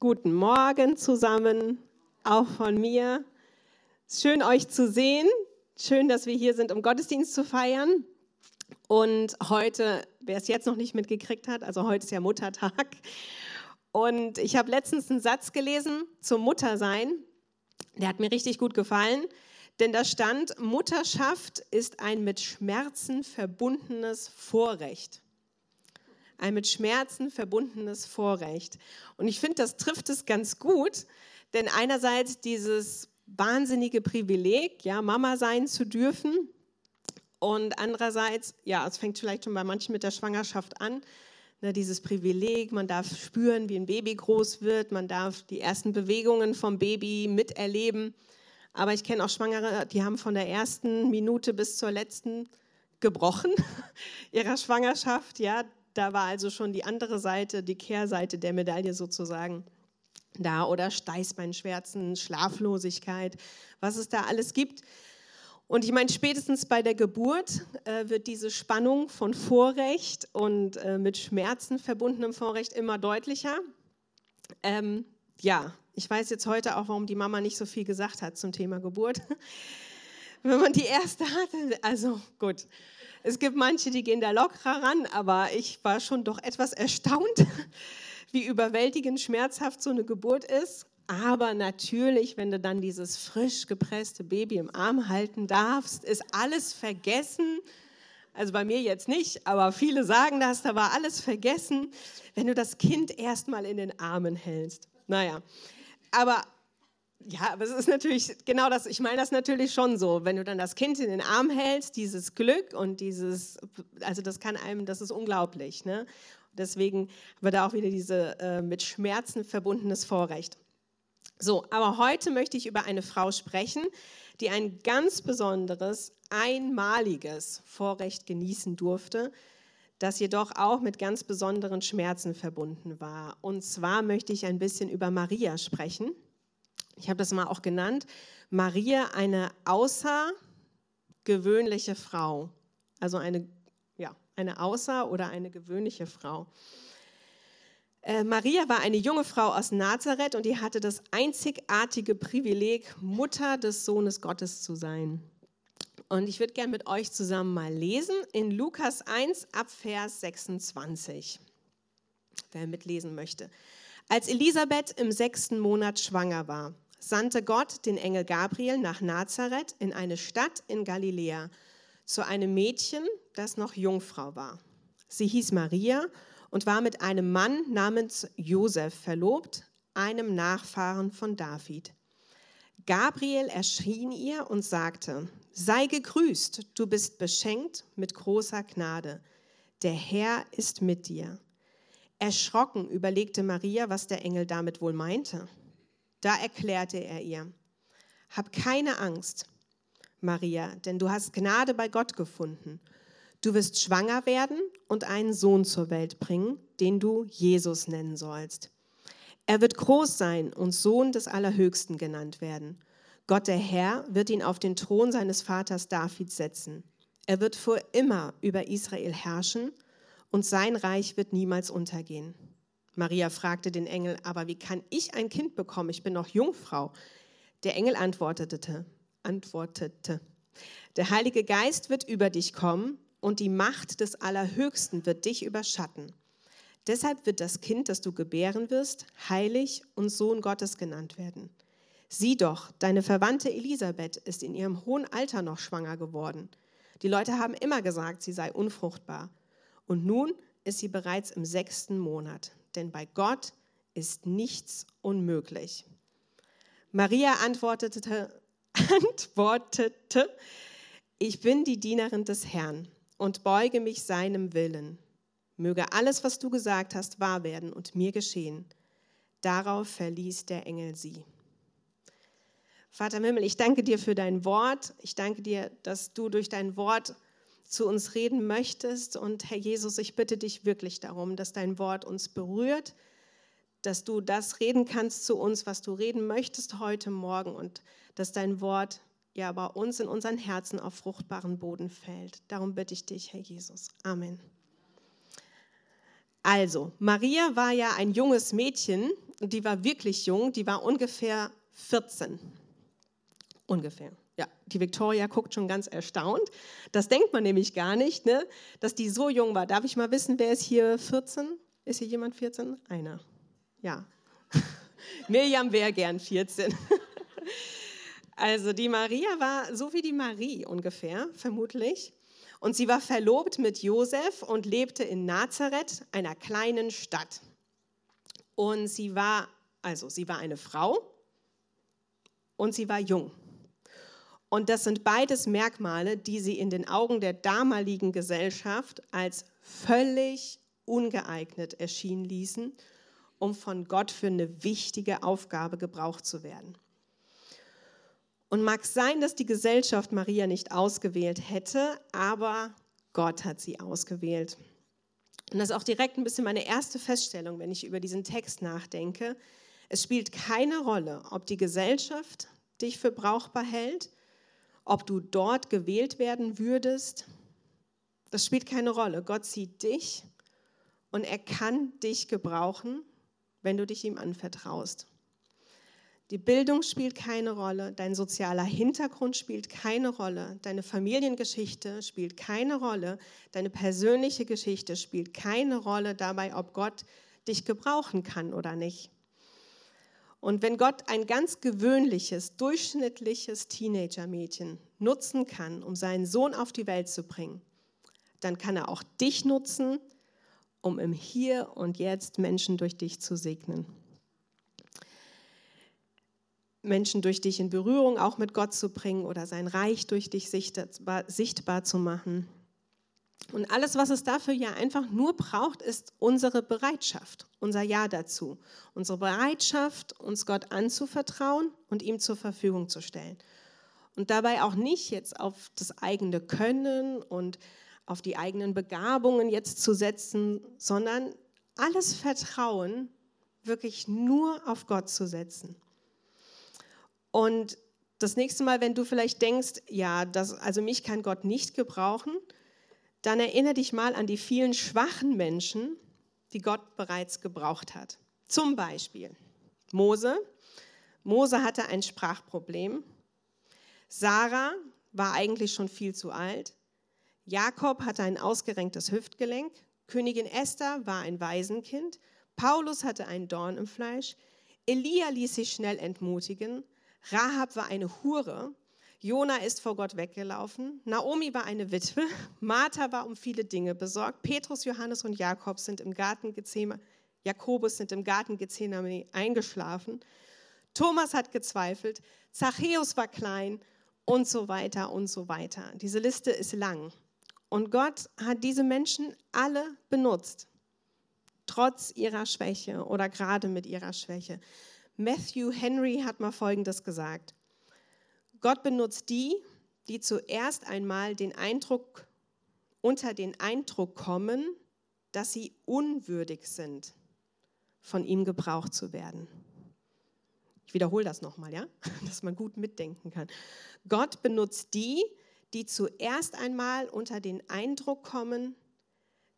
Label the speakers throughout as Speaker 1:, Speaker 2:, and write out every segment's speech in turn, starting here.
Speaker 1: Guten Morgen zusammen, auch von mir. Schön euch zu sehen. Schön, dass wir hier sind, um Gottesdienst zu feiern. Und heute, wer es jetzt noch nicht mitgekriegt hat, also heute ist ja Muttertag. Und ich habe letztens einen Satz gelesen zum Muttersein. Der hat mir richtig gut gefallen, denn da stand, Mutterschaft ist ein mit Schmerzen verbundenes Vorrecht ein mit Schmerzen verbundenes Vorrecht. Und ich finde, das trifft es ganz gut, denn einerseits dieses wahnsinnige Privileg, ja, Mama sein zu dürfen, und andererseits, ja, es fängt vielleicht schon bei manchen mit der Schwangerschaft an, ne, dieses Privileg, man darf spüren, wie ein Baby groß wird, man darf die ersten Bewegungen vom Baby miterleben. Aber ich kenne auch Schwangere, die haben von der ersten Minute bis zur letzten gebrochen ihrer Schwangerschaft. Ja, da war also schon die andere Seite, die Kehrseite der Medaille sozusagen da oder Steißbeinschmerzen, Schlaflosigkeit, was es da alles gibt. Und ich meine, spätestens bei der Geburt äh, wird diese Spannung von Vorrecht und äh, mit Schmerzen verbundenem Vorrecht immer deutlicher. Ähm, ja, ich weiß jetzt heute auch, warum die Mama nicht so viel gesagt hat zum Thema Geburt. Wenn man die erste hatte, also gut, es gibt manche, die gehen da lockerer ran, aber ich war schon doch etwas erstaunt, wie überwältigend schmerzhaft so eine Geburt ist. Aber natürlich, wenn du dann dieses frisch gepresste Baby im Arm halten darfst, ist alles vergessen. Also bei mir jetzt nicht, aber viele sagen das, da war alles vergessen, wenn du das Kind erstmal in den Armen hältst. Naja, aber ja, aber es ist natürlich genau das, ich meine das natürlich schon so, wenn du dann das Kind in den Arm hältst, dieses Glück und dieses, also das kann einem, das ist unglaublich. Ne? Deswegen haben wir da auch wieder diese äh, mit Schmerzen verbundenes Vorrecht. So, aber heute möchte ich über eine Frau sprechen, die ein ganz besonderes, einmaliges Vorrecht genießen durfte, das jedoch auch mit ganz besonderen Schmerzen verbunden war. Und zwar möchte ich ein bisschen über Maria sprechen ich habe das mal auch genannt, Maria eine außergewöhnliche Frau. Also eine, ja, eine außer- oder eine gewöhnliche Frau. Äh, Maria war eine junge Frau aus Nazareth und die hatte das einzigartige Privileg, Mutter des Sohnes Gottes zu sein. Und ich würde gerne mit euch zusammen mal lesen in Lukas 1 ab Vers 26, wer mitlesen möchte. Als Elisabeth im sechsten Monat schwanger war, sandte Gott den Engel Gabriel nach Nazareth in eine Stadt in Galiläa zu einem Mädchen, das noch Jungfrau war. Sie hieß Maria und war mit einem Mann namens Josef verlobt, einem Nachfahren von David. Gabriel erschien ihr und sagte, sei gegrüßt, du bist beschenkt mit großer Gnade. Der Herr ist mit dir. Erschrocken überlegte Maria, was der Engel damit wohl meinte. Da erklärte er ihr, hab keine Angst, Maria, denn du hast Gnade bei Gott gefunden. Du wirst schwanger werden und einen Sohn zur Welt bringen, den du Jesus nennen sollst. Er wird groß sein und Sohn des Allerhöchsten genannt werden. Gott der Herr wird ihn auf den Thron seines Vaters David setzen. Er wird vor immer über Israel herrschen und sein Reich wird niemals untergehen. Maria fragte den Engel, aber wie kann ich ein Kind bekommen? Ich bin noch Jungfrau. Der Engel antwortete, antwortete, der Heilige Geist wird über dich kommen und die Macht des Allerhöchsten wird dich überschatten. Deshalb wird das Kind, das du gebären wirst, heilig und Sohn Gottes genannt werden. Sieh doch, deine Verwandte Elisabeth ist in ihrem hohen Alter noch schwanger geworden. Die Leute haben immer gesagt, sie sei unfruchtbar. Und nun ist sie bereits im sechsten Monat denn bei Gott ist nichts unmöglich. Maria antwortete, antwortete, ich bin die Dienerin des Herrn und beuge mich seinem Willen. Möge alles, was du gesagt hast, wahr werden und mir geschehen. Darauf verließ der Engel sie. Vater im Himmel, ich danke dir für dein Wort. Ich danke dir, dass du durch dein Wort zu uns reden möchtest. Und Herr Jesus, ich bitte dich wirklich darum, dass dein Wort uns berührt, dass du das reden kannst zu uns, was du reden möchtest heute Morgen und dass dein Wort ja bei uns in unseren Herzen auf fruchtbaren Boden fällt. Darum bitte ich dich, Herr Jesus. Amen. Also, Maria war ja ein junges Mädchen die war wirklich jung, die war ungefähr 14. Ungefähr. Ja, die Victoria guckt schon ganz erstaunt. Das denkt man nämlich gar nicht, ne? dass die so jung war. Darf ich mal wissen, wer ist hier 14? Ist hier jemand 14? Einer. Ja. Mirjam wäre gern 14. also die Maria war so wie die Marie ungefähr, vermutlich. Und sie war verlobt mit Josef und lebte in Nazareth, einer kleinen Stadt. Und sie war, also sie war eine Frau und sie war jung. Und das sind beides Merkmale, die sie in den Augen der damaligen Gesellschaft als völlig ungeeignet erschienen ließen, um von Gott für eine wichtige Aufgabe gebraucht zu werden. Und mag sein, dass die Gesellschaft Maria nicht ausgewählt hätte, aber Gott hat sie ausgewählt. Und das ist auch direkt ein bisschen meine erste Feststellung, wenn ich über diesen Text nachdenke. Es spielt keine Rolle, ob die Gesellschaft dich für brauchbar hält, ob du dort gewählt werden würdest. Das spielt keine Rolle. Gott sieht dich und er kann dich gebrauchen, wenn du dich ihm anvertraust. Die Bildung spielt keine Rolle, dein sozialer Hintergrund spielt keine Rolle, deine Familiengeschichte spielt keine Rolle, deine persönliche Geschichte spielt keine Rolle dabei, ob Gott dich gebrauchen kann oder nicht. Und wenn Gott ein ganz gewöhnliches, durchschnittliches Teenager-Mädchen nutzen kann, um seinen Sohn auf die Welt zu bringen, dann kann er auch dich nutzen, um im Hier und Jetzt Menschen durch dich zu segnen. Menschen durch dich in Berührung auch mit Gott zu bringen oder sein Reich durch dich sichtbar, sichtbar zu machen. Und alles, was es dafür ja einfach nur braucht, ist unsere Bereitschaft, unser Ja dazu. Unsere Bereitschaft, uns Gott anzuvertrauen und ihm zur Verfügung zu stellen. Und dabei auch nicht jetzt auf das eigene Können und auf die eigenen Begabungen jetzt zu setzen, sondern alles Vertrauen wirklich nur auf Gott zu setzen. Und das nächste Mal, wenn du vielleicht denkst, ja, das, also mich kann Gott nicht gebrauchen, dann erinnere dich mal an die vielen schwachen Menschen, die Gott bereits gebraucht hat. Zum Beispiel Mose. Mose hatte ein Sprachproblem. Sarah war eigentlich schon viel zu alt. Jakob hatte ein ausgerenktes Hüftgelenk. Königin Esther war ein Waisenkind. Paulus hatte einen Dorn im Fleisch. Elia ließ sich schnell entmutigen. Rahab war eine Hure. Jona ist vor Gott weggelaufen. Naomi war eine Witwe. Martha war um viele Dinge besorgt. Petrus, Johannes und Jakob sind im Garten Gethsemane, Jakobus sind im Garten Gethsemane eingeschlafen. Thomas hat gezweifelt. Zachäus war klein und so weiter und so weiter. Diese Liste ist lang. Und Gott hat diese Menschen alle benutzt, trotz ihrer Schwäche oder gerade mit ihrer Schwäche. Matthew Henry hat mal Folgendes gesagt. Gott benutzt die, die zuerst einmal den Eindruck, unter den Eindruck kommen, dass sie unwürdig sind, von ihm gebraucht zu werden. Ich wiederhole das nochmal, ja, dass man gut mitdenken kann. Gott benutzt die, die zuerst einmal unter den Eindruck kommen,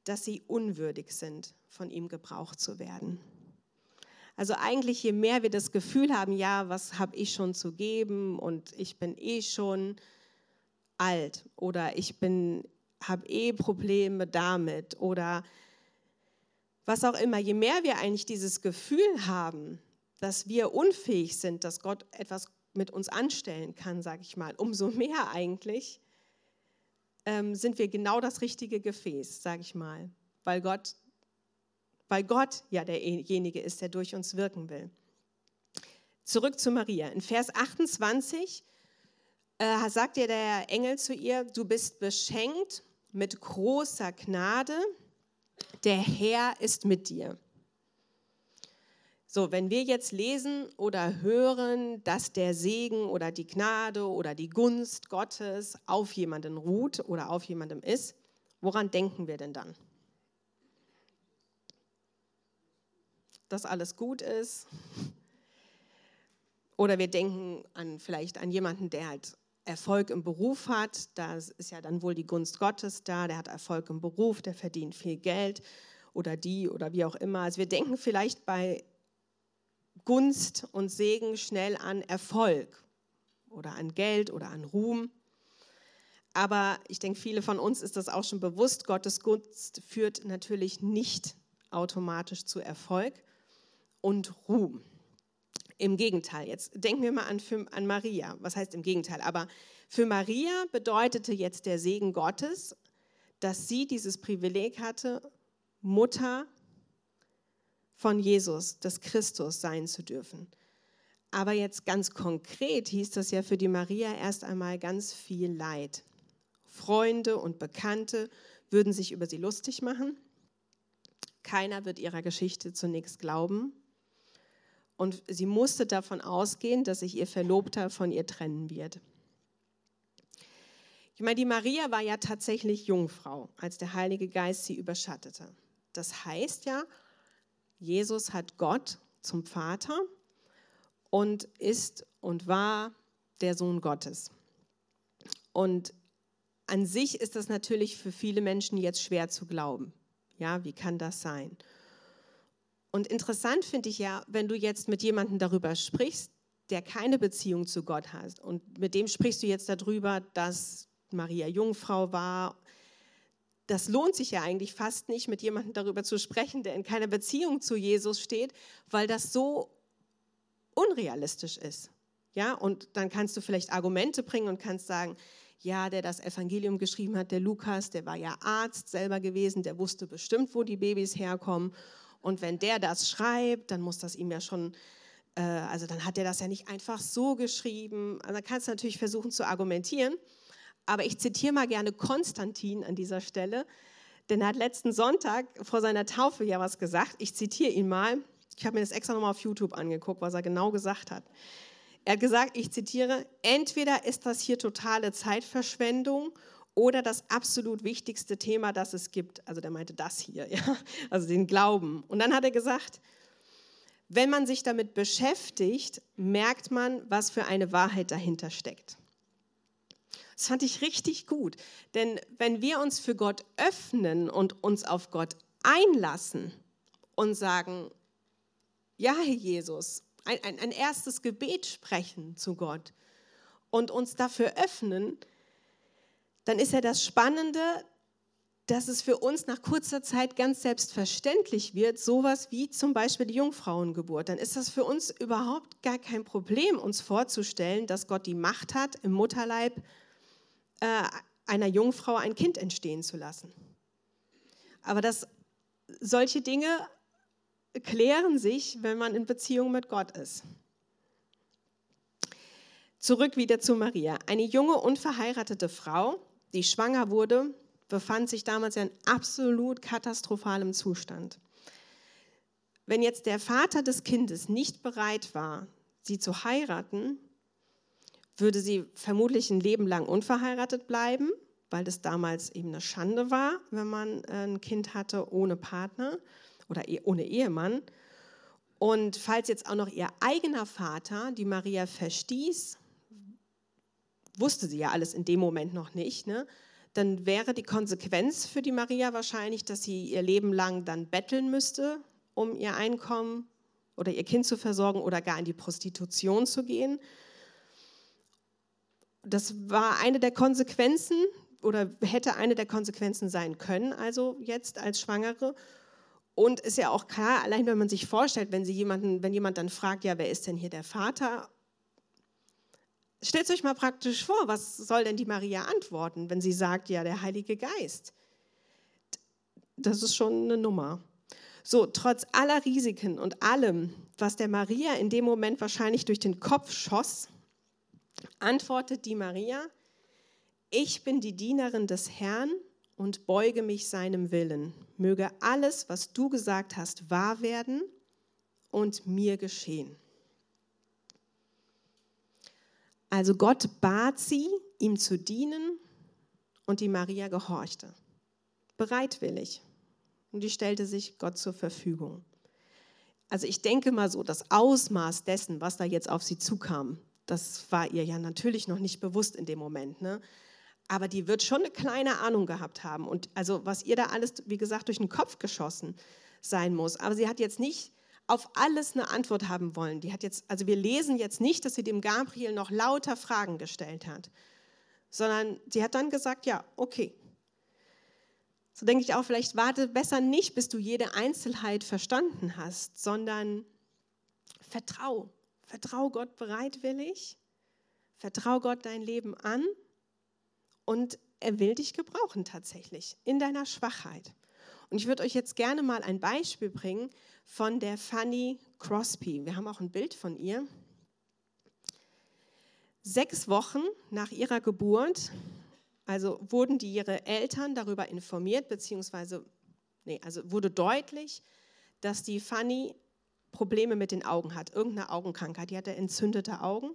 Speaker 1: dass sie unwürdig sind, von ihm gebraucht zu werden. Also eigentlich, je mehr wir das Gefühl haben, ja, was habe ich schon zu geben und ich bin eh schon alt oder ich habe eh Probleme damit oder was auch immer, je mehr wir eigentlich dieses Gefühl haben, dass wir unfähig sind, dass Gott etwas mit uns anstellen kann, sage ich mal, umso mehr eigentlich ähm, sind wir genau das richtige Gefäß, sage ich mal, weil Gott weil Gott ja derjenige ist, der durch uns wirken will. Zurück zu Maria. In Vers 28 äh, sagt ihr der Engel zu ihr, du bist beschenkt mit großer Gnade, der Herr ist mit dir. So, wenn wir jetzt lesen oder hören, dass der Segen oder die Gnade oder die Gunst Gottes auf jemanden ruht oder auf jemandem ist, woran denken wir denn dann? Dass alles gut ist. Oder wir denken an vielleicht an jemanden, der halt Erfolg im Beruf hat. Da ist ja dann wohl die Gunst Gottes da. Der hat Erfolg im Beruf, der verdient viel Geld oder die oder wie auch immer. Also wir denken vielleicht bei Gunst und Segen schnell an Erfolg oder an Geld oder an Ruhm. Aber ich denke, viele von uns ist das auch schon bewusst. Gottes Gunst führt natürlich nicht automatisch zu Erfolg und Ruhm. Im Gegenteil, jetzt denken wir mal an, an Maria. Was heißt im Gegenteil? Aber für Maria bedeutete jetzt der Segen Gottes, dass sie dieses Privileg hatte, Mutter von Jesus, des Christus sein zu dürfen. Aber jetzt ganz konkret hieß das ja für die Maria erst einmal ganz viel Leid. Freunde und Bekannte würden sich über sie lustig machen. Keiner wird ihrer Geschichte zunächst glauben. Und sie musste davon ausgehen, dass sich ihr Verlobter von ihr trennen wird. Ich meine, die Maria war ja tatsächlich Jungfrau, als der Heilige Geist sie überschattete. Das heißt ja, Jesus hat Gott zum Vater und ist und war der Sohn Gottes. Und an sich ist das natürlich für viele Menschen jetzt schwer zu glauben. Ja, wie kann das sein? Und interessant finde ich ja, wenn du jetzt mit jemandem darüber sprichst, der keine Beziehung zu Gott hat und mit dem sprichst du jetzt darüber, dass Maria Jungfrau war das lohnt sich ja eigentlich fast nicht, mit jemandem darüber zu sprechen, der in keiner Beziehung zu Jesus steht, weil das so unrealistisch ist. Ja, und dann kannst du vielleicht Argumente bringen und kannst sagen, ja, der das Evangelium geschrieben hat, der Lukas, der war ja Arzt selber gewesen, der wusste bestimmt, wo die Babys herkommen. Und wenn der das schreibt, dann muss das ihm ja schon, äh, also dann hat er das ja nicht einfach so geschrieben. Also kannst du natürlich versuchen zu argumentieren. Aber ich zitiere mal gerne Konstantin an dieser Stelle, denn er hat letzten Sonntag vor seiner Taufe ja was gesagt. Ich zitiere ihn mal. Ich habe mir das extra nochmal auf YouTube angeguckt, was er genau gesagt hat. Er hat gesagt, ich zitiere, entweder ist das hier totale Zeitverschwendung oder das absolut wichtigste Thema, das es gibt. Also der meinte das hier, ja? also den Glauben. Und dann hat er gesagt, wenn man sich damit beschäftigt, merkt man, was für eine Wahrheit dahinter steckt. Das fand ich richtig gut. Denn wenn wir uns für Gott öffnen und uns auf Gott einlassen und sagen, ja, Herr Jesus, ein, ein, ein erstes Gebet sprechen zu Gott und uns dafür öffnen, dann ist ja das Spannende, dass es für uns nach kurzer Zeit ganz selbstverständlich wird, sowas wie zum Beispiel die Jungfrauengeburt. Dann ist das für uns überhaupt gar kein Problem, uns vorzustellen, dass Gott die Macht hat, im Mutterleib äh, einer Jungfrau ein Kind entstehen zu lassen. Aber das, solche Dinge klären sich, wenn man in Beziehung mit Gott ist. Zurück wieder zu Maria. Eine junge, unverheiratete Frau, die schwanger wurde, befand sich damals in absolut katastrophalem Zustand. Wenn jetzt der Vater des Kindes nicht bereit war, sie zu heiraten, würde sie vermutlich ein Leben lang unverheiratet bleiben, weil das damals eben eine Schande war, wenn man äh, ein Kind hatte ohne Partner oder e-, ohne Ehemann. Und falls jetzt auch noch ihr eigener Vater die Maria verstieß, wusste sie ja alles in dem Moment noch nicht, ne? dann wäre die Konsequenz für die Maria wahrscheinlich, dass sie ihr Leben lang dann betteln müsste, um ihr Einkommen oder ihr Kind zu versorgen oder gar in die Prostitution zu gehen das war eine der Konsequenzen oder hätte eine der Konsequenzen sein können, also jetzt als Schwangere. Und ist ja auch klar, allein wenn man sich vorstellt, wenn, sie jemanden, wenn jemand dann fragt, ja, wer ist denn hier der Vater? Stellt euch mal praktisch vor, was soll denn die Maria antworten, wenn sie sagt, ja, der Heilige Geist? Das ist schon eine Nummer. So, trotz aller Risiken und allem, was der Maria in dem Moment wahrscheinlich durch den Kopf schoss, antwortet die Maria, ich bin die Dienerin des Herrn und beuge mich seinem Willen. Möge alles, was du gesagt hast, wahr werden und mir geschehen. Also Gott bat sie, ihm zu dienen und die Maria gehorchte. Bereitwillig. Und die stellte sich Gott zur Verfügung. Also ich denke mal so, das Ausmaß dessen, was da jetzt auf sie zukam, das war ihr ja natürlich noch nicht bewusst in dem Moment. Ne? Aber die wird schon eine kleine Ahnung gehabt haben. Und also was ihr da alles, wie gesagt, durch den Kopf geschossen sein muss. Aber sie hat jetzt nicht auf alles eine Antwort haben wollen. Die hat jetzt, also wir lesen jetzt nicht, dass sie dem Gabriel noch lauter Fragen gestellt hat, sondern sie hat dann gesagt, ja, okay. So denke ich auch, vielleicht warte besser nicht, bis du jede Einzelheit verstanden hast, sondern vertrau. Vertrau Gott bereitwillig. Vertrau Gott dein Leben an und er will dich gebrauchen tatsächlich in deiner Schwachheit. Und ich würde euch jetzt gerne mal ein Beispiel bringen von der Fanny Crosby. Wir haben auch ein Bild von ihr. Sechs Wochen nach ihrer Geburt, also wurden die ihre Eltern darüber informiert, beziehungsweise, nee, also wurde deutlich, dass die Fanny Probleme mit den Augen hat, irgendeine Augenkrankheit. Die hatte entzündete Augen.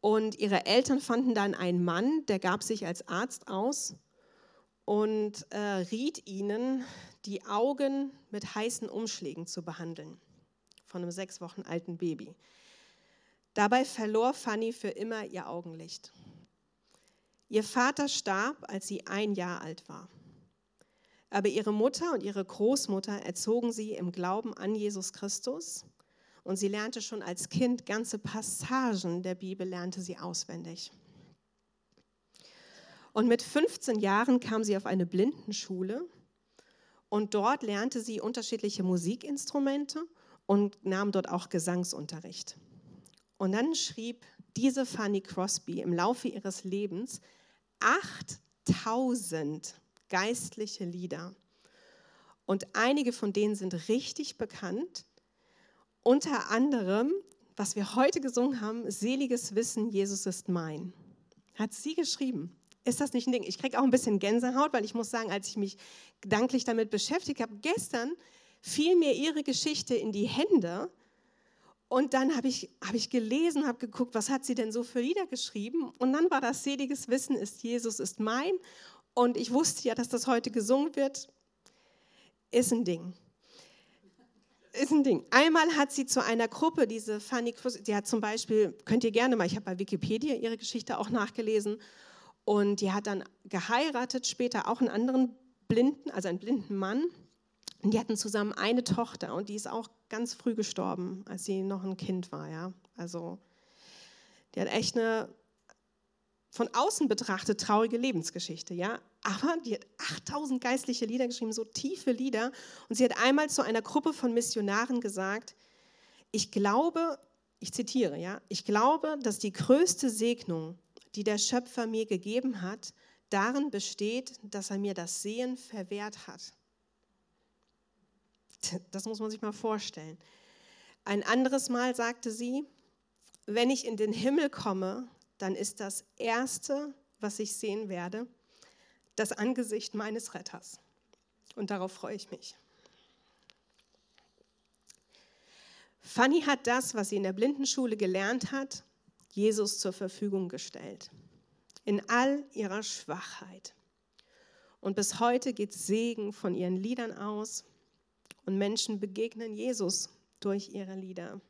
Speaker 1: Und ihre Eltern fanden dann einen Mann, der gab sich als Arzt aus und äh, riet ihnen, die Augen mit heißen Umschlägen zu behandeln von einem sechs Wochen alten Baby. Dabei verlor Fanny für immer ihr Augenlicht. Ihr Vater starb, als sie ein Jahr alt war. Aber ihre Mutter und ihre Großmutter erzogen sie im Glauben an Jesus Christus und sie lernte schon als Kind ganze Passagen der Bibel, lernte sie auswendig. Und mit 15 Jahren kam sie auf eine Blindenschule und dort lernte sie unterschiedliche Musikinstrumente und nahm dort auch Gesangsunterricht. Und dann schrieb diese Fanny Crosby im Laufe ihres Lebens 8000 geistliche Lieder. Und einige von denen sind richtig bekannt. Unter anderem, was wir heute gesungen haben, Seliges Wissen, Jesus ist mein. Hat sie geschrieben. Ist das nicht ein Ding? Ich kriege auch ein bisschen Gänsehaut, weil ich muss sagen, als ich mich gedanklich damit beschäftigt habe, gestern fiel mir ihre Geschichte in die Hände. Und dann habe ich, hab ich gelesen, habe geguckt, was hat sie denn so für Lieder geschrieben. Und dann war das seliges Wissen ist Jesus ist mein. Und ich wusste ja, dass das heute gesungen wird. Ist ein Ding. Ist ein Ding. Einmal hat sie zu einer Gruppe, diese Fanny Cruz, die hat zum Beispiel, könnt ihr gerne mal, ich habe bei Wikipedia ihre Geschichte auch nachgelesen, und die hat dann geheiratet, später auch einen anderen Blinden, also einen blinden Mann. Und die hatten zusammen eine Tochter und die ist auch ganz früh gestorben, als sie noch ein Kind war. Ja? Also die hat echt eine von außen betrachtet traurige Lebensgeschichte, ja. Aber die hat 8000 geistliche Lieder geschrieben, so tiefe Lieder. Und sie hat einmal zu einer Gruppe von Missionaren gesagt: Ich glaube, ich zitiere, ja, ich glaube, dass die größte Segnung, die der Schöpfer mir gegeben hat, darin besteht, dass er mir das Sehen verwehrt hat. Das muss man sich mal vorstellen. Ein anderes Mal sagte sie, wenn ich in den Himmel komme, dann ist das Erste, was ich sehen werde, das Angesicht meines Retters. Und darauf freue ich mich. Fanny hat das, was sie in der Blindenschule gelernt hat, Jesus zur Verfügung gestellt. In all ihrer Schwachheit. Und bis heute geht Segen von ihren Liedern aus und Menschen begegnen Jesus durch ihre Lieder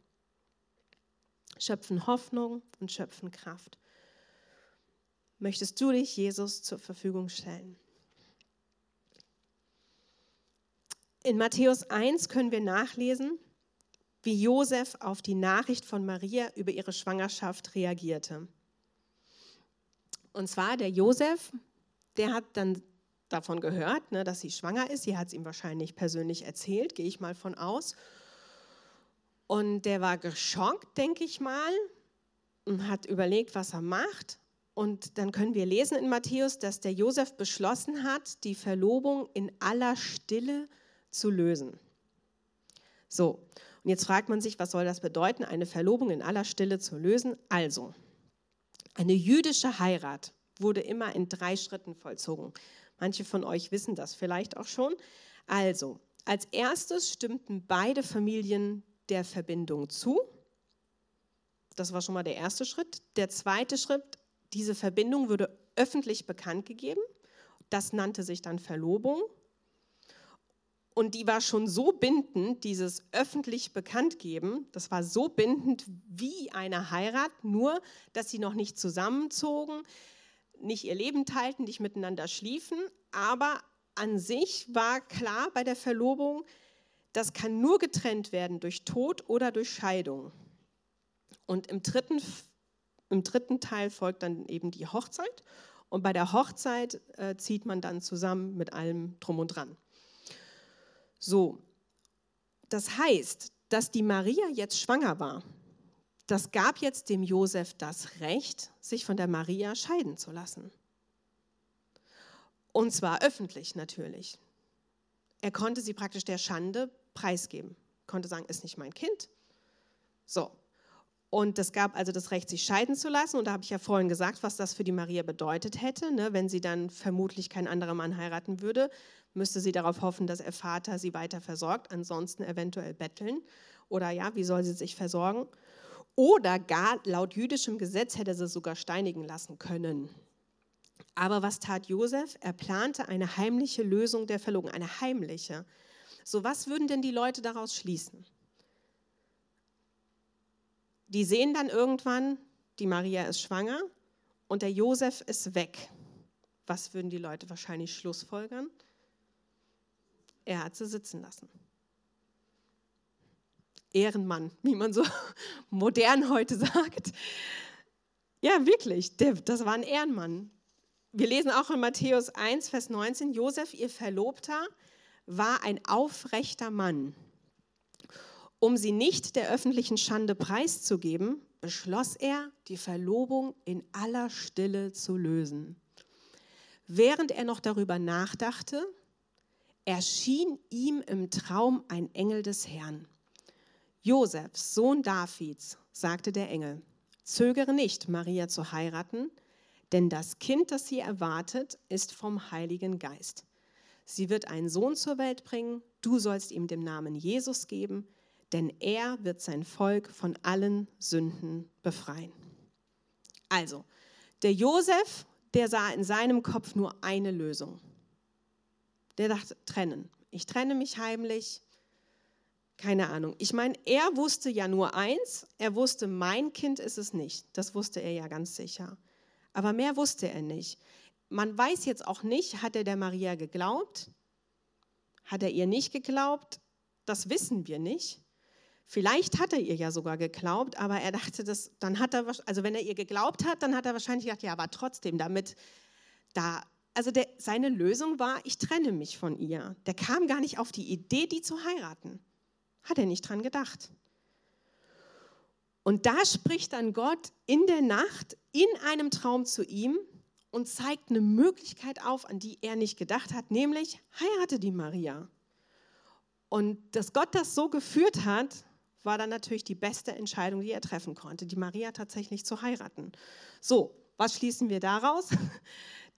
Speaker 1: schöpfen Hoffnung und schöpfen Kraft. Möchtest du dich Jesus zur Verfügung stellen? In Matthäus 1 können wir nachlesen, wie Josef auf die Nachricht von Maria über ihre Schwangerschaft reagierte. Und zwar der Josef, der hat dann davon gehört, ne, dass sie schwanger ist. Sie hat es ihm wahrscheinlich persönlich erzählt, gehe ich mal von aus. Und der war geschockt, denke ich mal, und hat überlegt, was er macht. Und dann können wir lesen in Matthäus, dass der Josef beschlossen hat, die Verlobung in aller Stille zu lösen. So, und jetzt fragt man sich, was soll das bedeuten, eine Verlobung in aller Stille zu lösen? Also, eine jüdische Heirat wurde immer in drei Schritten vollzogen. Manche von euch wissen das vielleicht auch schon. Also, als erstes stimmten beide Familien der Verbindung zu. Das war schon mal der erste Schritt. Der zweite Schritt, diese Verbindung würde öffentlich bekannt gegeben. Das nannte sich dann Verlobung. Und die war schon so bindend, dieses öffentlich Bekanntgeben, das war so bindend wie eine Heirat, nur dass sie noch nicht zusammenzogen, nicht ihr Leben teilten, nicht miteinander schliefen. Aber an sich war klar bei der Verlobung, das kann nur getrennt werden durch Tod oder durch Scheidung. Und im dritten, im dritten Teil folgt dann eben die Hochzeit. Und bei der Hochzeit äh, zieht man dann zusammen mit allem drum und dran. So, das heißt, dass die Maria jetzt schwanger war. Das gab jetzt dem Josef das Recht, sich von der Maria scheiden zu lassen. Und zwar öffentlich natürlich. Er konnte sie praktisch der Schande preisgeben. Konnte sagen, ist nicht mein Kind. So. Und es gab also das Recht, sich scheiden zu lassen. Und da habe ich ja vorhin gesagt, was das für die Maria bedeutet hätte. Ne? Wenn sie dann vermutlich kein anderer Mann heiraten würde, müsste sie darauf hoffen, dass ihr Vater sie weiter versorgt. Ansonsten eventuell betteln. Oder ja, wie soll sie sich versorgen? Oder gar laut jüdischem Gesetz hätte sie sogar steinigen lassen können. Aber was tat Josef? Er plante eine heimliche Lösung der Verlobung, eine heimliche. So, was würden denn die Leute daraus schließen? Die sehen dann irgendwann, die Maria ist schwanger und der Josef ist weg. Was würden die Leute wahrscheinlich schlussfolgern? Er hat sie sitzen lassen. Ehrenmann, wie man so modern heute sagt. Ja, wirklich, das war ein Ehrenmann. Wir lesen auch in Matthäus 1, Vers 19, Josef, ihr Verlobter, war ein aufrechter Mann. Um sie nicht der öffentlichen Schande preiszugeben, beschloss er, die Verlobung in aller Stille zu lösen. Während er noch darüber nachdachte, erschien ihm im Traum ein Engel des Herrn. Josef, Sohn Davids, sagte der Engel, zögere nicht, Maria zu heiraten, denn das Kind, das sie erwartet, ist vom Heiligen Geist. Sie wird einen Sohn zur Welt bringen, du sollst ihm den Namen Jesus geben, denn er wird sein Volk von allen Sünden befreien. Also, der Josef, der sah in seinem Kopf nur eine Lösung. Der dachte, trennen. Ich trenne mich heimlich. Keine Ahnung. Ich meine, er wusste ja nur eins. Er wusste, mein Kind ist es nicht. Das wusste er ja ganz sicher. Aber mehr wusste er nicht. Man weiß jetzt auch nicht, hat er der Maria geglaubt? Hat er ihr nicht geglaubt? Das wissen wir nicht. Vielleicht hat er ihr ja sogar geglaubt, aber er dachte, dass, dann hat er, also wenn er ihr geglaubt hat, dann hat er wahrscheinlich gedacht, ja, aber trotzdem, damit da, also der, seine Lösung war, ich trenne mich von ihr. Der kam gar nicht auf die Idee, die zu heiraten. Hat er nicht dran gedacht. Und da spricht dann Gott in der Nacht in einem Traum zu ihm und zeigt eine Möglichkeit auf, an die er nicht gedacht hat, nämlich heirate die Maria. Und dass Gott das so geführt hat, war dann natürlich die beste Entscheidung, die er treffen konnte, die Maria tatsächlich zu heiraten. So, was schließen wir daraus?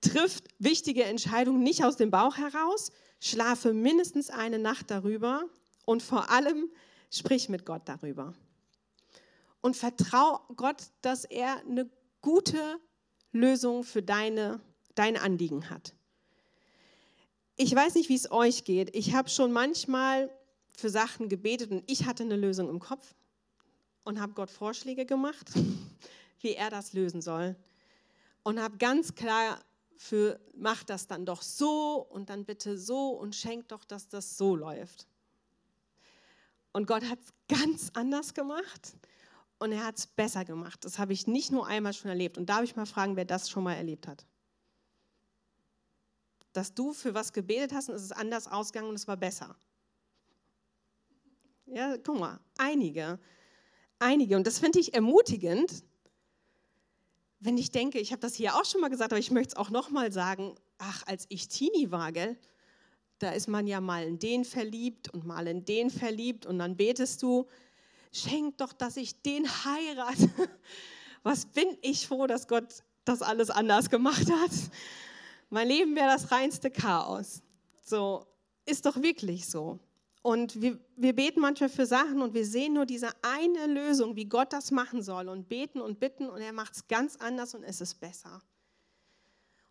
Speaker 1: Trifft wichtige Entscheidungen nicht aus dem Bauch heraus, schlafe mindestens eine Nacht darüber und vor allem sprich mit Gott darüber und vertrau Gott, dass er eine gute Lösung für deine, dein Anliegen hat. Ich weiß nicht, wie es euch geht. Ich habe schon manchmal für Sachen gebetet und ich hatte eine Lösung im Kopf und habe Gott Vorschläge gemacht, wie er das lösen soll. Und habe ganz klar für, mach das dann doch so und dann bitte so und schenk doch, dass das so läuft. Und Gott hat es ganz anders gemacht und er hat es besser gemacht. Das habe ich nicht nur einmal schon erlebt. Und darf ich mal fragen, wer das schon mal erlebt hat? Dass du für was gebetet hast und es ist anders ausgegangen und es war besser. Ja, guck mal, einige. Einige. Und das finde ich ermutigend, wenn ich denke, ich habe das hier auch schon mal gesagt, aber ich möchte es auch nochmal sagen, ach, als ich Teenie war, gell, da ist man ja mal in den verliebt und mal in den verliebt und dann betest du schenk doch, dass ich den heirate. Was bin ich froh, dass Gott das alles anders gemacht hat. Mein Leben wäre das reinste Chaos. So, ist doch wirklich so. Und wir, wir beten manchmal für Sachen und wir sehen nur diese eine Lösung, wie Gott das machen soll und beten und bitten und er macht es ganz anders und es ist besser.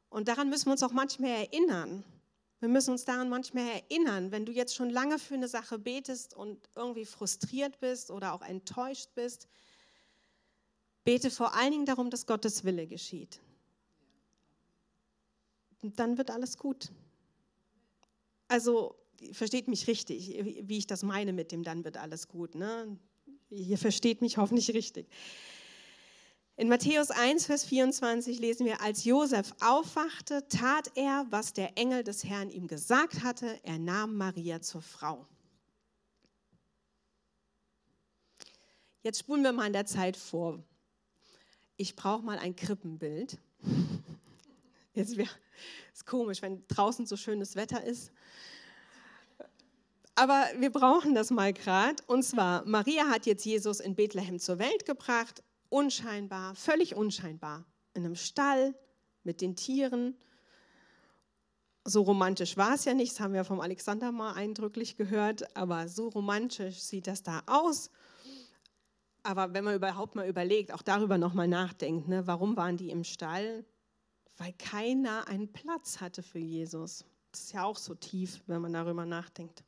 Speaker 1: Und daran müssen wir uns auch manchmal erinnern. Wir müssen uns daran manchmal erinnern, wenn du jetzt schon lange für eine Sache betest und irgendwie frustriert bist oder auch enttäuscht bist, bete vor allen Dingen darum, dass Gottes Wille geschieht. Und dann wird alles gut. Also versteht mich richtig, wie ich das meine mit dem, dann wird alles gut. Ne? Ihr versteht mich hoffentlich richtig. In Matthäus 1, Vers 24 lesen wir, als Josef aufwachte, tat er, was der Engel des Herrn ihm gesagt hatte. Er nahm Maria zur Frau. Jetzt spulen wir mal in der Zeit vor. Ich brauche mal ein Krippenbild. Jetzt wäre es komisch, wenn draußen so schönes Wetter ist. Aber wir brauchen das mal gerade. Und zwar, Maria hat jetzt Jesus in Bethlehem zur Welt gebracht, unscheinbar, völlig unscheinbar, in einem Stall mit den Tieren. So romantisch war es ja nicht, das haben wir vom Alexander mal eindrücklich gehört, aber so romantisch sieht das da aus. Aber wenn man überhaupt mal überlegt, auch darüber nochmal nachdenkt, ne, warum waren die im Stall? Weil keiner einen Platz hatte für Jesus. Das ist ja auch so tief, wenn man darüber nachdenkt.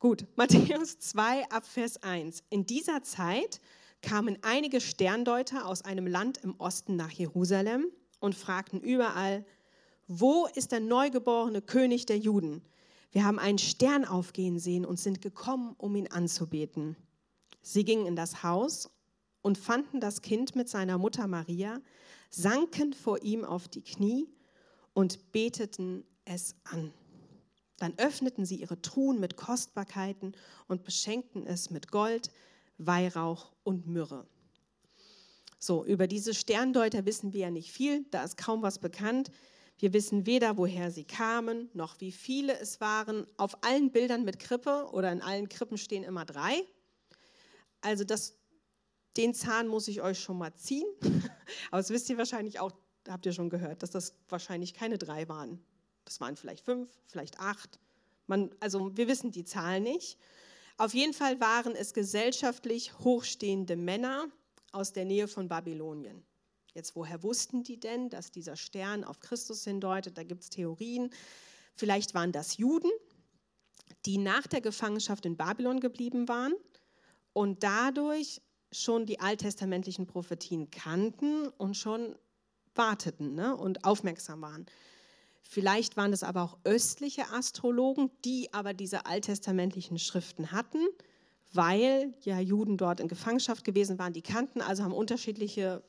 Speaker 1: Gut, Matthäus 2 Abvers 1. In dieser Zeit kamen einige Sterndeuter aus einem Land im Osten nach Jerusalem und fragten überall, wo ist der neugeborene König der Juden? Wir haben einen Stern aufgehen sehen und sind gekommen, um ihn anzubeten. Sie gingen in das Haus und fanden das Kind mit seiner Mutter Maria, sanken vor ihm auf die Knie und beteten es an. Dann öffneten sie ihre Truhen mit Kostbarkeiten und beschenkten es mit Gold, Weihrauch und Myrrhe. So, über diese Sterndeuter wissen wir ja nicht viel, da ist kaum was bekannt. Wir wissen weder, woher sie kamen, noch wie viele es waren. Auf allen Bildern mit Krippe oder in allen Krippen stehen immer drei. Also das, den Zahn muss ich euch schon mal ziehen. Aber das wisst ihr wahrscheinlich auch, habt ihr schon gehört, dass das wahrscheinlich keine drei waren. Das waren vielleicht fünf, vielleicht acht. Man, also wir wissen die Zahl nicht. Auf jeden Fall waren es gesellschaftlich hochstehende Männer aus der Nähe von Babylonien. Jetzt, woher wussten die denn, dass dieser Stern auf Christus hindeutet? Da gibt es Theorien. Vielleicht waren das Juden, die nach der Gefangenschaft in Babylon geblieben waren und dadurch schon die alttestamentlichen Prophetien kannten und schon warteten ne, und aufmerksam waren. Vielleicht waren es aber auch östliche Astrologen, die aber diese alttestamentlichen Schriften hatten, weil ja Juden dort in Gefangenschaft gewesen waren, die kannten, also haben unterschiedliche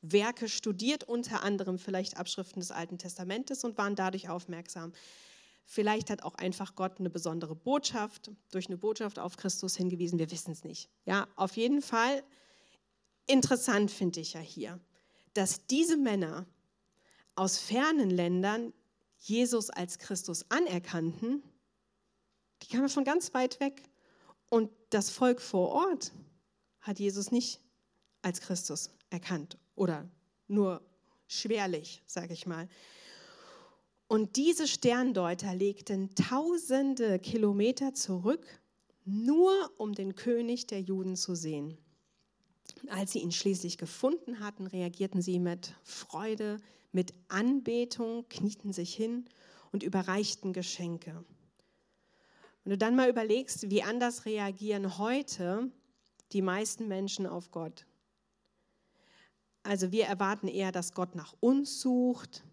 Speaker 1: Werke studiert, unter anderem vielleicht Abschriften des Alten Testamentes und waren dadurch aufmerksam. Vielleicht hat auch einfach Gott eine besondere Botschaft, durch eine Botschaft auf Christus hingewiesen, wir wissen es nicht. Ja, auf jeden Fall interessant finde ich ja hier, dass diese Männer aus fernen Ländern Jesus als Christus anerkannten, die kamen von ganz weit weg. Und das Volk vor Ort hat Jesus nicht als Christus erkannt oder nur schwerlich, sage ich mal. Und diese Sterndeuter legten tausende Kilometer zurück, nur um den König der Juden zu sehen. Als sie ihn schließlich gefunden hatten, reagierten sie mit Freude, mit Anbetung, knieten sich hin und überreichten Geschenke. Wenn du dann mal überlegst, wie anders reagieren heute die meisten Menschen auf Gott. Also wir erwarten eher, dass Gott nach uns sucht,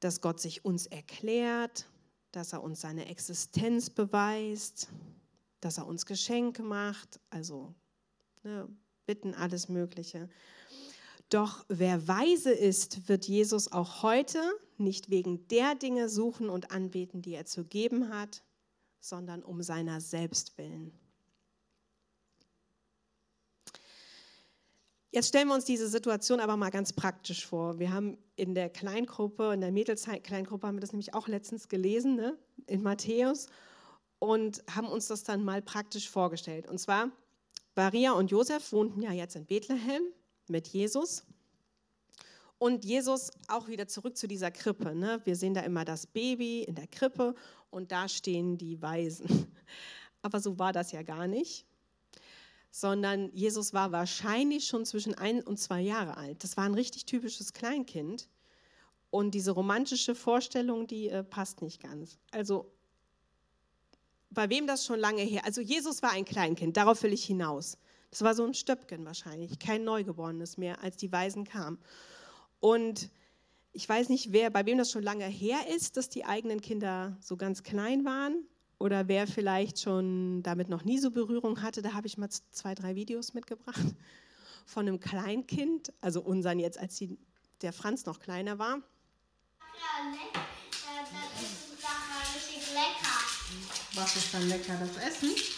Speaker 1: dass Gott sich uns erklärt, dass er uns seine Existenz beweist, dass er uns Geschenke macht, also ne, Bitten, alles Mögliche. Doch wer weise ist, wird Jesus auch heute nicht wegen der Dinge suchen und anbeten, die er zu geben hat, sondern um seiner selbst willen. Jetzt stellen wir uns diese Situation aber mal ganz praktisch vor. Wir haben in der Kleingruppe, in der Mädelskleingruppe haben wir das nämlich auch letztens gelesen, ne, in Matthäus, und haben uns das dann mal praktisch vorgestellt. Und zwar, Maria und Josef wohnten ja jetzt in Bethlehem mit Jesus. Und Jesus auch wieder zurück zu dieser Krippe. Ne? Wir sehen da immer das Baby in der Krippe und da stehen die Weisen. Aber so war das ja gar nicht, sondern Jesus war wahrscheinlich schon zwischen ein und zwei Jahre alt. Das war ein richtig typisches Kleinkind. Und diese romantische Vorstellung, die äh, passt nicht ganz. Also bei wem das schon lange her? Also Jesus war ein Kleinkind, darauf will ich hinaus. Das war so ein Stöpken wahrscheinlich, kein Neugeborenes mehr, als die Weisen kamen. Und ich weiß nicht, wer, bei wem das schon lange her ist, dass die eigenen Kinder so ganz klein waren oder wer vielleicht schon damit noch nie so Berührung hatte. Da habe ich mal zwei, drei Videos mitgebracht von einem Kleinkind, also unseren jetzt, als die, der Franz noch kleiner war.
Speaker 2: Ja, ne? Das ist lecker.
Speaker 1: Was ist dann lecker, das Essen?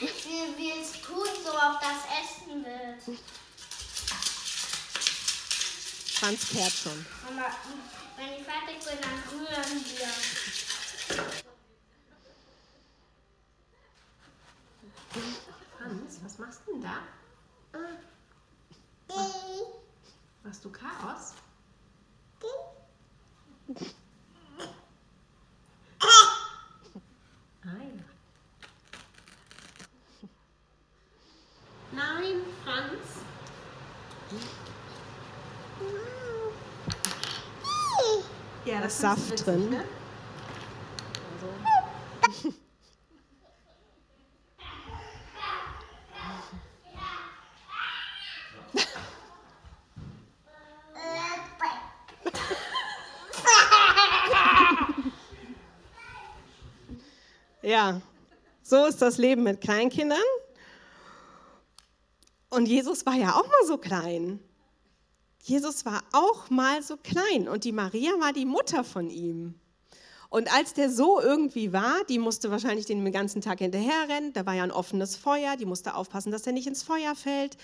Speaker 2: Ja, wie, wie es tut, so auf das Essen wird.
Speaker 1: Franz kehrt schon.
Speaker 2: Aber wenn ich fertig bin, dann rühren wir.
Speaker 1: Franz, was machst du denn da? Machst du Chaos? Nein. Nein, Franz. Ja, das ist Saft drin. Ja, so ist das Leben mit Kleinkindern. Und Jesus war ja auch mal so klein. Jesus war auch mal so klein und die Maria war die Mutter von ihm. Und als der so irgendwie war, die musste wahrscheinlich den ganzen Tag hinterherrennen, da war ja ein offenes Feuer, die musste aufpassen, dass er nicht ins Feuer fällt.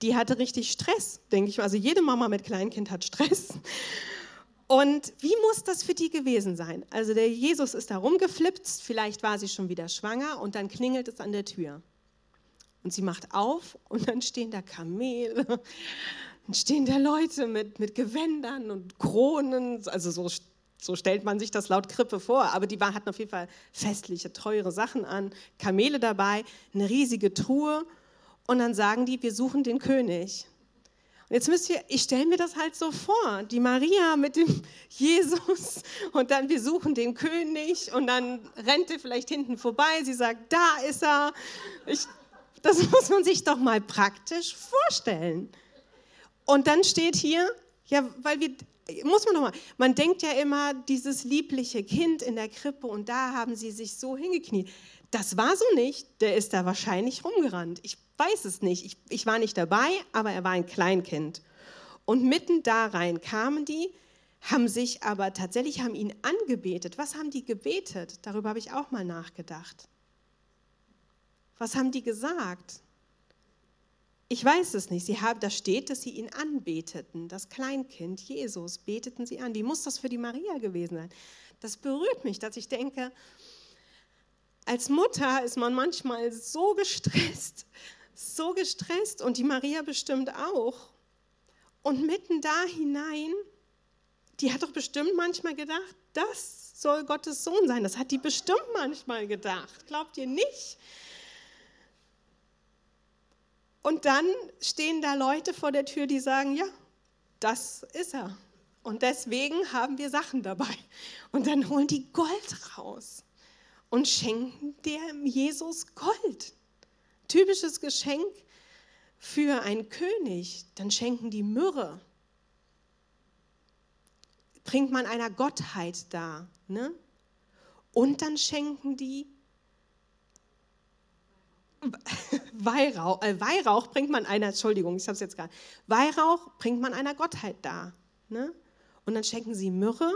Speaker 1: Die hatte richtig Stress, denke ich. Also jede Mama mit Kleinkind hat Stress. Und wie muss das für die gewesen sein? Also der Jesus ist da rumgeflipst, vielleicht war sie schon wieder schwanger und dann klingelt es an der Tür. Und sie macht auf und dann stehen da Kamele, dann stehen da Leute mit, mit Gewändern und Kronen, also so, so stellt man sich das laut Krippe vor, aber die hatten auf jeden Fall festliche, teure Sachen an, Kamele dabei, eine riesige Truhe. Und dann sagen die, wir suchen den König. Und jetzt müsst ihr, ich stelle mir das halt so vor, die Maria mit dem Jesus. Und dann wir suchen den König. Und dann rennt er vielleicht hinten vorbei, sie sagt, da ist er. Ich, das muss man sich doch mal praktisch vorstellen. Und dann steht hier, ja, weil wir, muss man doch mal, man denkt ja immer, dieses liebliche Kind in der Krippe und da haben sie sich so hingekniet. Das war so nicht, der ist da wahrscheinlich rumgerannt. Ich weiß es nicht, ich, ich war nicht dabei, aber er war ein Kleinkind. Und mitten da rein kamen die, haben sich aber tatsächlich, haben ihn angebetet. Was haben die gebetet? Darüber habe ich auch mal nachgedacht. Was haben die gesagt? Ich weiß es nicht. Sie haben, da steht, dass sie ihn anbeteten. Das Kleinkind, Jesus, beteten sie an. Wie muss das für die Maria gewesen sein? Das berührt mich, dass ich denke, als Mutter ist man manchmal so gestresst, so gestresst und die Maria bestimmt auch. Und mitten da hinein, die hat doch bestimmt manchmal gedacht, das soll Gottes Sohn sein. Das hat die bestimmt manchmal gedacht. Glaubt ihr nicht? Und dann stehen da Leute vor der Tür, die sagen, ja, das ist er. Und deswegen haben wir Sachen dabei. Und dann holen die Gold raus und schenken dem Jesus Gold. Typisches Geschenk für einen König. Dann schenken die Myrrhe. Bringt man einer Gottheit dar. Ne? Und dann schenken die Weihrauch, äh, Weihrauch bringt man einer, Entschuldigung, ich habe es jetzt gerade. Weihrauch bringt man einer Gottheit dar. Ne? Und dann schenken sie Myrrhe,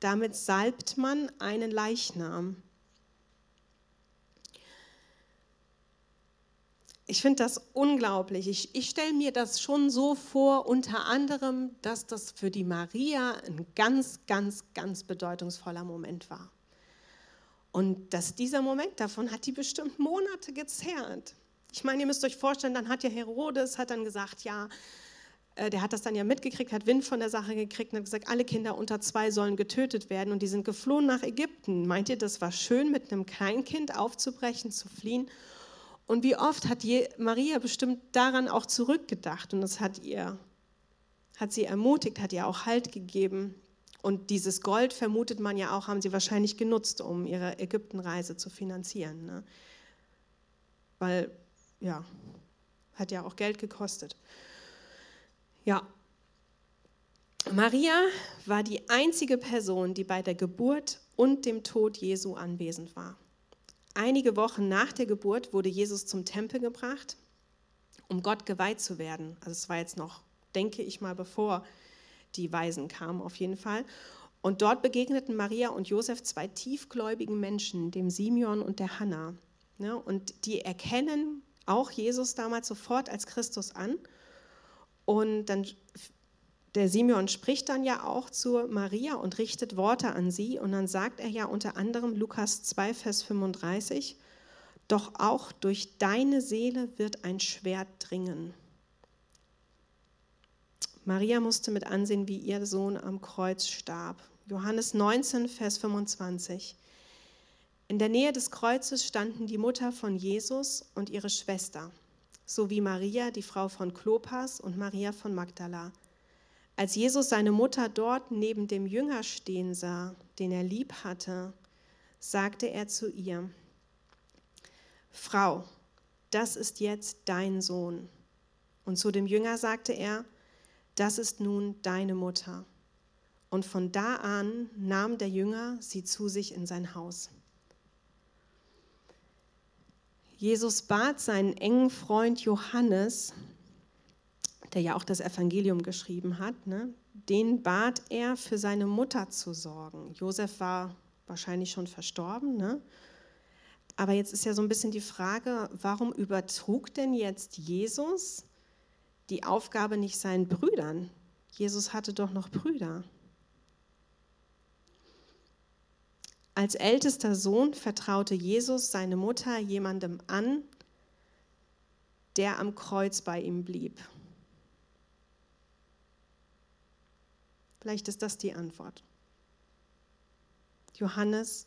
Speaker 1: damit salbt man einen Leichnam. Ich finde das unglaublich. Ich, ich stelle mir das schon so vor, unter anderem, dass das für die Maria ein ganz, ganz, ganz bedeutungsvoller Moment war. Und dass dieser Moment, davon hat die bestimmt Monate gezerrt. Ich meine, ihr müsst euch vorstellen, dann hat ja Herodes hat dann gesagt, ja, äh, der hat das dann ja mitgekriegt, hat Wind von der Sache gekriegt und hat gesagt, alle Kinder unter zwei sollen getötet werden und die sind geflohen nach Ägypten. Meint ihr, das war schön, mit einem Kleinkind aufzubrechen, zu fliehen? Und wie oft hat Maria bestimmt daran auch zurückgedacht und das hat ihr, hat sie ermutigt, hat ihr auch Halt gegeben. Und dieses Gold, vermutet man ja auch, haben sie wahrscheinlich genutzt, um ihre Ägyptenreise zu finanzieren. Ne? Weil, ja, hat ja auch Geld gekostet. Ja, Maria war die einzige Person, die bei der Geburt und dem Tod Jesu anwesend war. Einige Wochen nach der Geburt wurde Jesus zum Tempel gebracht, um Gott geweiht zu werden. Also es war jetzt noch, denke ich mal, bevor die Weisen kamen auf jeden Fall. Und dort begegneten Maria und Josef zwei tiefgläubigen Menschen, dem Simeon und der Hanna. Ja, und die erkennen auch Jesus damals sofort als Christus an. Und dann, der Simeon spricht dann ja auch zu Maria und richtet Worte an sie. Und dann sagt er ja unter anderem Lukas 2, Vers 35, doch auch durch deine Seele wird ein Schwert dringen. Maria musste mit ansehen, wie ihr Sohn am Kreuz starb. Johannes 19, Vers 25. In der Nähe des Kreuzes standen die Mutter von Jesus und ihre Schwester, sowie Maria, die Frau von Klopas und Maria von Magdala. Als Jesus seine Mutter dort neben dem Jünger stehen sah, den er lieb hatte, sagte er zu ihr, Frau, das ist jetzt dein Sohn. Und zu dem Jünger sagte er, das ist nun deine Mutter. Und von da an nahm der Jünger sie zu sich in sein Haus. Jesus bat seinen engen Freund Johannes, der ja auch das Evangelium geschrieben hat, ne, den bat er, für seine Mutter zu sorgen. Josef war wahrscheinlich schon verstorben, ne? aber jetzt ist ja so ein bisschen die Frage, warum übertrug denn jetzt Jesus die Aufgabe nicht seinen Brüdern? Jesus hatte doch noch Brüder. Als ältester Sohn vertraute Jesus seine Mutter jemandem an, der am Kreuz bei ihm blieb. Vielleicht ist das die Antwort. Johannes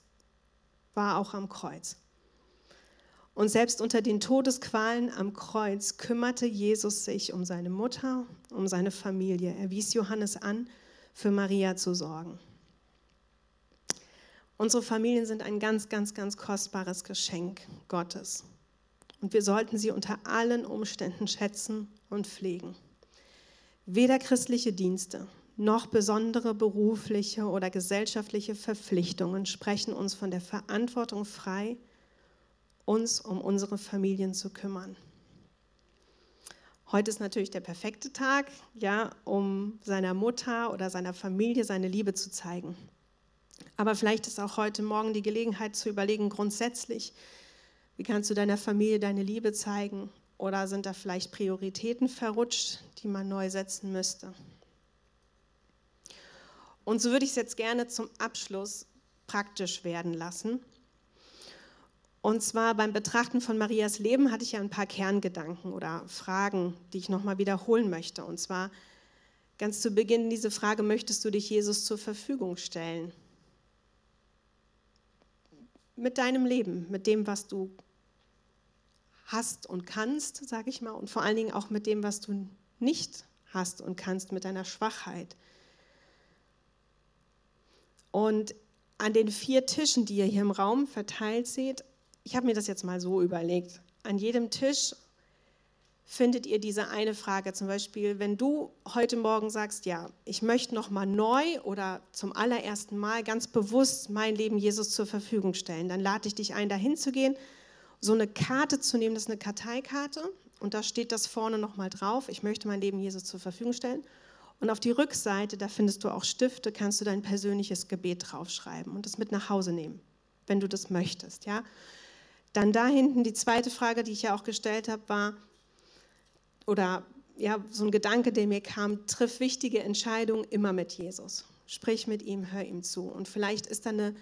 Speaker 1: war auch am Kreuz. Und selbst unter den Todesqualen am Kreuz kümmerte Jesus sich um seine Mutter, um seine Familie. Er wies Johannes an, für Maria zu sorgen. Unsere Familien sind ein ganz, ganz, ganz kostbares Geschenk Gottes. Und wir sollten sie unter allen Umständen schätzen und pflegen. Weder christliche Dienste noch besondere berufliche oder gesellschaftliche Verpflichtungen sprechen uns von der Verantwortung frei, uns um unsere Familien zu kümmern. Heute ist natürlich der perfekte Tag, ja, um seiner Mutter oder seiner Familie seine Liebe zu zeigen. Aber vielleicht ist auch heute Morgen die Gelegenheit zu überlegen, grundsätzlich, wie kannst du deiner Familie deine Liebe zeigen? Oder sind da vielleicht Prioritäten verrutscht, die man neu setzen müsste? Und so würde ich es jetzt gerne zum Abschluss praktisch werden lassen. Und zwar beim Betrachten von Marias Leben hatte ich ja ein paar Kerngedanken oder Fragen, die ich nochmal wiederholen möchte. Und zwar ganz zu Beginn diese Frage, möchtest du dich Jesus zur Verfügung stellen? mit deinem Leben, mit dem, was du hast und kannst, sage ich mal, und vor allen Dingen auch mit dem, was du nicht hast und kannst, mit deiner Schwachheit. Und an den vier Tischen, die ihr hier im Raum verteilt seht, ich habe mir das jetzt mal so überlegt. An jedem Tisch findet ihr diese eine Frage. Zum Beispiel, wenn du heute Morgen sagst, ja, ich möchte noch mal neu oder zum allerersten Mal ganz bewusst mein Leben Jesus zur Verfügung stellen, dann lade ich dich ein, dahin zu gehen, so eine Karte zu nehmen, das ist eine Karteikarte und da steht das vorne noch mal drauf. Ich möchte mein Leben Jesus zur Verfügung stellen. Und auf die Rückseite, da findest du auch Stifte, kannst du dein persönliches Gebet draufschreiben und das mit nach Hause nehmen, wenn du das möchtest, ja. Dann da hinten die zweite Frage, die ich ja auch gestellt habe, war, oder ja, so ein Gedanke, der mir kam, triff wichtige Entscheidungen immer mit Jesus. Sprich mit ihm, hör ihm zu. Und vielleicht ist da eine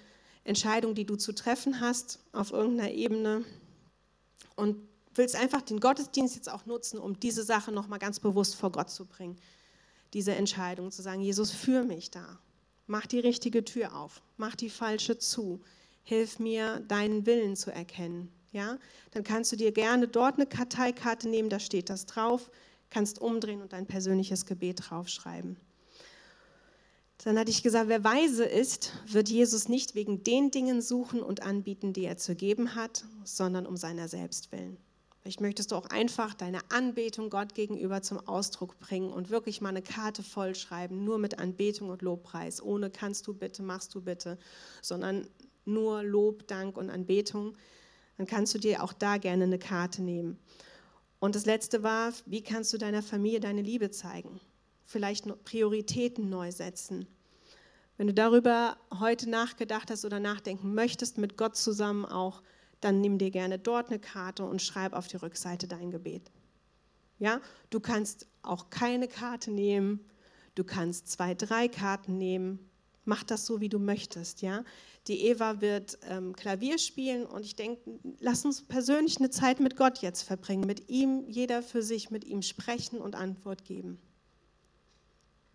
Speaker 1: Entscheidung, die du zu treffen hast auf irgendeiner Ebene und willst einfach den Gottesdienst jetzt auch nutzen, um diese Sache nochmal ganz bewusst vor Gott zu bringen. Diese Entscheidung zu sagen, Jesus, führ mich da. Mach die richtige Tür auf. Mach die falsche zu. Hilf mir, deinen Willen zu erkennen ja, dann kannst du dir gerne dort eine Karteikarte nehmen, da steht das drauf, kannst umdrehen und dein persönliches Gebet draufschreiben. Dann hatte ich gesagt, wer weise ist, wird Jesus nicht wegen den Dingen suchen und anbieten, die er zu geben hat, sondern um seiner selbst willen. Vielleicht möchtest du auch einfach deine Anbetung Gott gegenüber zum Ausdruck bringen und wirklich mal eine Karte vollschreiben, nur mit Anbetung und Lobpreis, ohne kannst du bitte, machst du bitte, sondern nur Lob, Dank und Anbetung. Dann kannst du dir auch da gerne eine Karte nehmen. Und das letzte war, wie kannst du deiner Familie deine Liebe zeigen? Vielleicht Prioritäten neu setzen. Wenn du darüber heute nachgedacht hast oder nachdenken möchtest, mit Gott zusammen auch, dann nimm dir gerne dort eine Karte und schreib auf die Rückseite dein Gebet. Ja, du kannst auch keine Karte nehmen, du kannst zwei, drei Karten nehmen. Mach das so, wie du möchtest. Ja, die Eva wird ähm, Klavier spielen und ich denke, lass uns persönlich eine Zeit mit Gott jetzt verbringen, mit ihm, jeder für sich, mit ihm sprechen und Antwort geben.